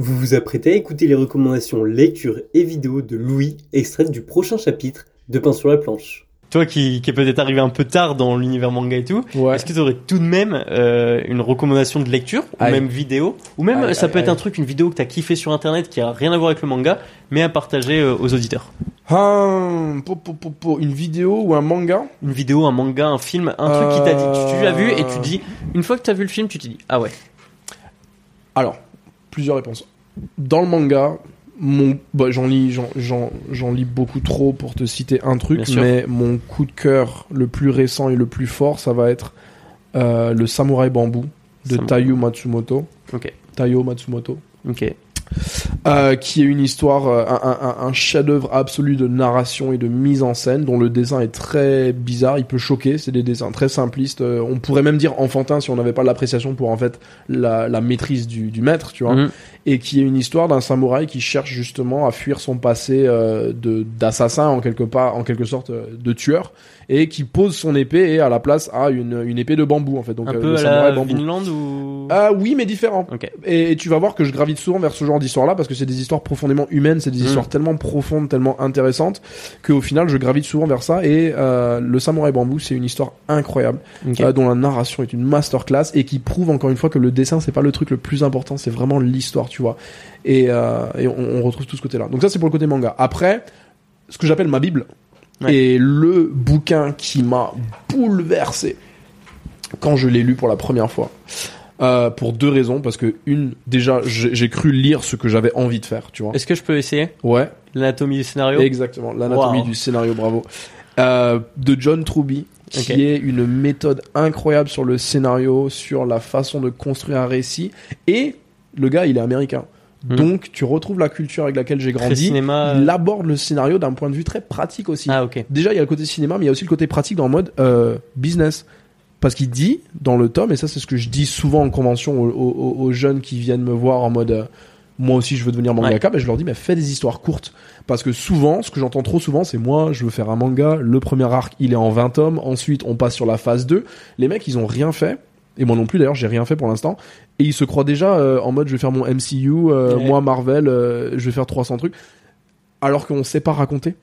Vous vous apprêtez à écouter les recommandations lecture et vidéo de Louis, extraites du prochain chapitre de Pain sur la planche. Toi qui, qui est peut-être arrivé un peu tard dans l'univers manga et tout, Ouais. est-ce que tu aurais tout de même euh, une recommandation de lecture ou Aïe. même vidéo ou même Aïe, ça aïe, peut être un truc, une vidéo que t'as kiffé sur internet qui a rien à voir avec le manga, mais à partager euh, aux auditeurs? Ah, po, po, po, po, une vidéo ou un manga? Une vidéo, un manga, un film, un truc qui t'a dit, tu, tu l'as vu et tu dis, une fois que t'as vu le film, tu te dis, ah ouais. Alors, plusieurs réponses. Dans le manga, mon, bah, j'en lis, j'en, beaucoup trop pour te citer un truc, mais mon coup de cœur le plus récent et le plus fort, ça va être euh, le Samouraï Bambou de Samouraï. Taiyo Matsumoto. Ok, Taiyo Matsumoto. ok. Euh, qui est une histoire, euh, un, un- un chef-d'œuvre absolu de narration et de mise en scène, dont le dessin est très bizarre, il peut choquer, c'est des dessins très simplistes, euh, on pourrait même dire enfantins si on n'avait pas l'appréciation pour en fait la, la maîtrise du, du maître, tu vois, Mhm. et qui est une histoire d'un samouraï qui cherche justement à fuir son passé euh, de d'assassin en quelque part, en quelque sorte de tueur, et qui pose son épée et à la place a une, une épée de bambou en fait, donc Un euh, peu le à la bambou. Vinland ou. Ah oui, mais différent. Ok. Et, et tu vas voir que je gravite souvent vers ce genre d'histoire-là parce que c'est des histoires profondément humaines, c'est des Mm. histoires tellement profondes, tellement intéressantes qu'au final je gravite souvent vers ça. Et euh, le Samouraï Bambou, c'est une histoire incroyable euh, dont la narration est une masterclass et qui prouve encore une fois que le dessin c'est pas le truc le plus important, c'est vraiment l'histoire, tu vois. Et, euh, et on, on retrouve tout ce côté-là. Donc ça c'est pour le côté manga. Après, ce que j'appelle ma bible Ouais. est le bouquin qui m'a bouleversé quand je l'ai lu pour la première fois. Euh, pour deux raisons, parce que une, déjà, j'ai cru lire ce que j'avais envie de faire, tu vois. Est-ce que je peux essayer? Ouais, l'anatomie du scénario? Exactement. L'anatomie Wow. du scénario, bravo. Euh, de John Truby, qui est une méthode incroyable sur le scénario, sur la façon de construire un récit. Et le gars, il est américain. Mhm. Donc, tu retrouves la culture avec laquelle j'ai grandi. cinéma. Il aborde le scénario d'un point de vue très pratique aussi. Ah ok. Déjà, il y a le côté cinéma, mais il y a aussi le côté pratique dans le mode euh, business. Parce qu'il dit dans le tome, et ça c'est ce que je dis souvent en convention aux, aux- aux jeunes qui viennent me voir en mode euh, moi aussi je veux devenir mangaka, ben, je leur dis mais fais des histoires courtes. Parce que souvent, ce que j'entends trop souvent, c'est moi je veux faire un manga, le premier arc il est en 20 tomes, ensuite on passe sur la phase 2. Les mecs ils ont rien fait, et moi non plus d'ailleurs j'ai rien fait pour l'instant, et ils se croient déjà euh, en mode je vais faire mon MCU, euh, Ouais. moi Marvel, je vais faire 300 trucs, alors qu'on sait pas raconter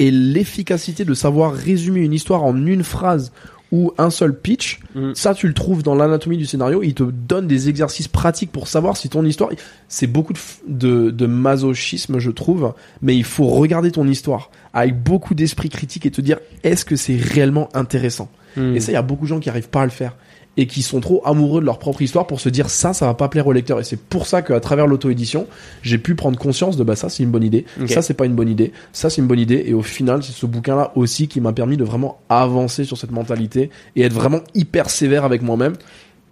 et l'efficacité de savoir résumer une histoire en une phrase ou un seul pitch, Mm. ça tu le trouves dans l'anatomie du scénario, il te donne des exercices pratiques pour savoir si ton histoire, c'est beaucoup de, f- de, de masochisme je trouve, mais il faut regarder ton histoire avec beaucoup d'esprit critique et te dire est-ce que c'est réellement intéressant? Hmm. Et ça il y a beaucoup de gens qui arrivent pas à le faire et qui sont trop amoureux de leur propre histoire pour se dire ça ça va pas plaire au lecteur. Et c'est pour ça qu'à travers l'auto-édition j'ai pu prendre conscience de bah ça c'est une bonne idée. Ça c'est pas une bonne idée. Ça c'est une bonne idée. Et au final c'est ce bouquin là aussi qui m'a permis de vraiment avancer sur cette mentalité et être vraiment hyper sévère avec moi-même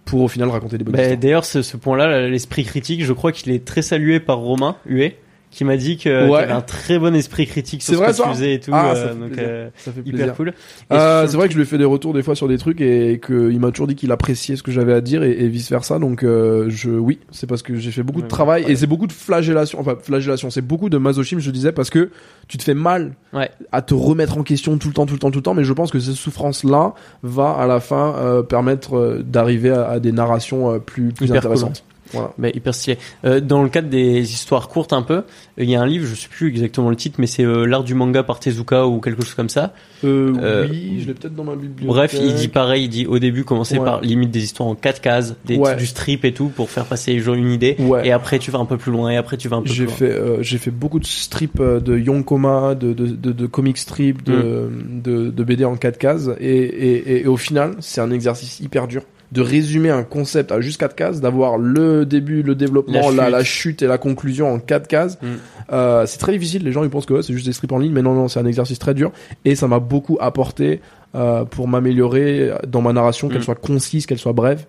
pour au final raconter des bonnes Bah, histoires. D'ailleurs, ce, ce point-là, l'esprit critique, je crois qu'il est très salué par Romain Huet, qui m'a dit que Ouais. tu avais un très bon esprit critique sur ce vrai, que ça tu faisais et tout. Ah, euh, ça fait donc, plaisir. euh, ça fait hyper cool. Euh, c'est vrai que je lui ai fait des retours des fois sur des trucs et qu'il m'a toujours dit qu'il appréciait ce que j'avais à dire et, vice versa. Donc je, oui, c'est parce que j'ai fait beaucoup de travail ouais. et c'est beaucoup de flagellation. Enfin flagellation, c'est beaucoup de masochisme, je disais, parce que tu te fais mal Ouais. à te remettre en question tout le temps, tout le temps, tout le temps. Mais je pense que cette souffrance-là va à la fin euh, permettre euh, d'arriver à, à des narrations euh, plus plus Hyper cool. Voilà. Bah, hyper stylé. Euh, dans le cadre des histoires courtes un peu, il y a un livre, je sais plus exactement le titre, mais c'est euh, l'art du manga par Tezuka ou quelque chose comme ça. Euh, Euh, oui, je l'ai peut-être dans ma bibliothèque. Bref, il dit pareil, il dit au début commencer Ouais. par limite des histoires en quatre cases, des, Ouais. du strip et tout pour faire passer les gens une idée. Ouais. Et après tu vas un peu plus loin et après tu vas un peu plus J'ai loin. fait, euh, j'ai fait beaucoup de strips de Yonkoma, de, de, de, de comic strip, de, Mm. de, de BD en 4 cases. Et, et, et, et au final, c'est un exercice hyper dur de résumer un concept à juste 4 cases, d'avoir le début, le développement, La la, la, chute. et la conclusion en 4 cases. Mm. Euh, c'est très difficile. Les gens ils pensent que ouais, c'est juste des strips en ligne, mais non, non, c'est un exercice très dur. Et ça m'a beaucoup apporté euh, pour m'améliorer dans ma narration, qu'elle Mm. soit concise, qu'elle soit brève.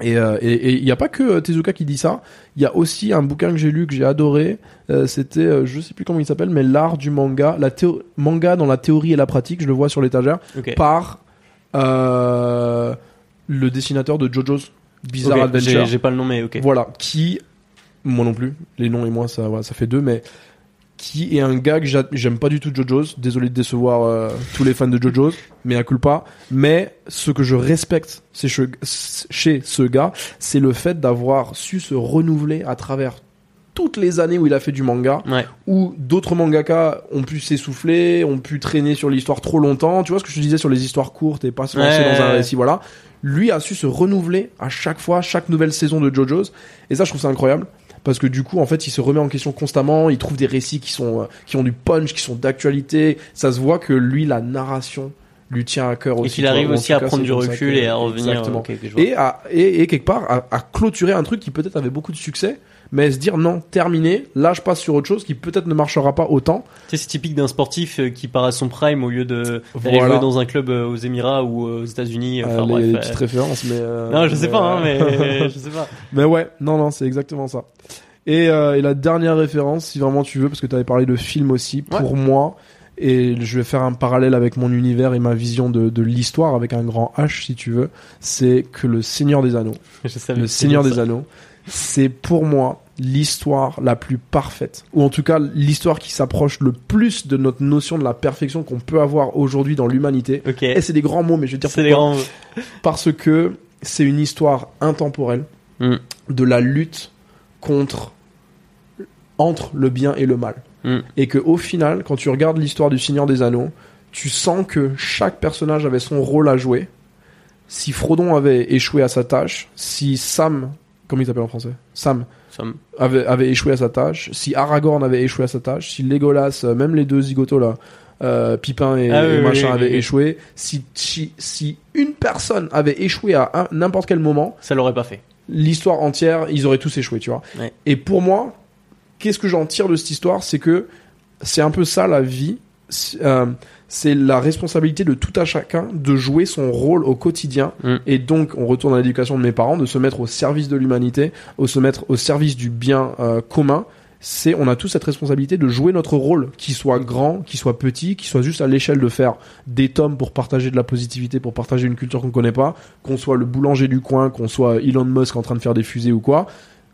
Et euh, il n'y a pas que euh, Tezuka qui dit ça. Il y a aussi un bouquin que j'ai lu que j'ai adoré. Euh, C'était, euh, je sais plus comment il s'appelle, mais l'art du manga, la théo- manga dans la théorie et la pratique. Je le vois sur l'étagère par euh, le dessinateur de JoJo's Bizarre Ok, Adventure. j'ai- pas le nom mais ok. Voilà, qui, moi non plus, les noms et moi ça, voilà, ça fait deux, mais qui est un gars que j'a- j'aime pas du tout JoJo's. Désolé de décevoir euh, tous les fans de JoJo's, mais à culpa. Mais ce que je respecte c'est che- chez ce gars, c'est le fait d'avoir su se renouveler à travers toutes les années où il a fait du manga, Ouais. où d'autres mangaka ont pu s'essouffler, ont pu traîner sur l'histoire trop longtemps. Tu vois ce que je te disais sur les histoires courtes et pas se lancer Ouais, dans un récit, voilà. Lui a su se renouveler à chaque fois, chaque nouvelle saison de JoJo's. Et ça, je trouve ça incroyable. Parce que du coup, en fait, il se remet en question constamment. Il trouve des récits qui sont, euh, qui ont du punch, qui sont d'actualité. Ça se voit que lui, la narration lui tient à cœur aussi. Et qu'il arrive aussi à cas, prendre du recul que- et à revenir. Exactement. ok, ok, je vois. Et, à, et, et quelque part, à, à clôturer un truc qui peut-être avait beaucoup de succès, mais se dire non, terminé, là je passe sur autre chose qui peut-être ne marchera pas autant. Tu sais, c'est typique d'un sportif euh, qui part à son prime au lieu de Voilà. jouer dans un club euh, aux Émirats ou euh, aux États-Unis. Euh, Enfin, les- bref, les euh, petites références, mais. euh, Non, je sais pas, hein, mais euh, je sais pas. mais ouais, non, non, c'est exactement ça. Et, euh, et la dernière référence, si vraiment tu veux, parce que tu avais parlé de film aussi, pour moi, et je vais faire un parallèle avec mon univers et ma vision de, de l'histoire avec un grand H, si tu veux, c'est que le Seigneur des Anneaux, le Seigneur des Anneaux, c'est pour moi l'histoire la plus parfaite, ou en tout cas l'histoire qui s'approche le plus de notre notion de la perfection qu'on peut avoir aujourd'hui dans l'humanité. Et c'est des grands mots, mais je te dire des pourquoi. grands. Parce que c'est une histoire intemporelle Mm. de la lutte contre entre le bien et le mal. Mm. Et que au final, quand tu regardes l'histoire du Seigneur des Anneaux, tu sens que chaque personnage avait son rôle à jouer. Si Frodon avait échoué à sa tâche, si Sam, comment il s'appelle en français Sam Ça me- avait, avait échoué à sa tâche, si Aragorn avait échoué à sa tâche, si Legolas, euh, même les deux zigotos là, euh, Pipin et, Ah oui, et oui, machin oui, avaient échoué, si, si, si une personne avait échoué à un- n'importe quel moment, Ça l'aurait pas fait. l'histoire entière, ils auraient tous échoué, tu vois. Ouais. Et pour moi, qu'est-ce que j'en tire de cette histoire C'est que c'est un peu ça la vie. C'est, euh, c'est la responsabilité de tout à chacun de jouer son rôle au quotidien. Mm. Et donc, on retourne à l'éducation de mes parents, de se mettre au service de l'humanité, au se mettre au service du bien euh, commun. C'est, on a tous cette responsabilité de jouer notre rôle, qu'il soit grand, qu'il soit petit, qu'il soit juste à l'échelle de faire des tomes pour partager de la positivité, pour partager une culture qu'on connaît pas, qu'on soit le boulanger du coin, qu'on soit Elon Musk en train de faire des fusées ou quoi.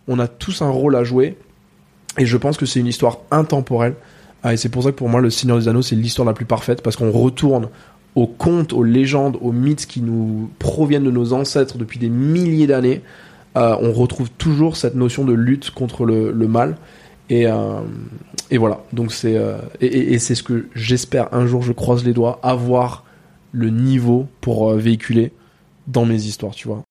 On a tous un rôle à jouer. Et je pense que c'est une histoire intemporelle. Ah, et c'est pour ça que pour moi, le Seigneur des Anneaux, c'est l'histoire la plus parfaite parce qu'on retourne aux contes, aux légendes, aux mythes qui nous proviennent de nos ancêtres depuis des milliers d'années. Euh, on retrouve toujours cette notion de lutte contre le, le mal. Et, euh, et voilà. Donc c'est euh, et, et- et c'est ce que j'espère un jour. Je croise les doigts avoir le niveau pour euh, véhiculer dans mes histoires, tu vois.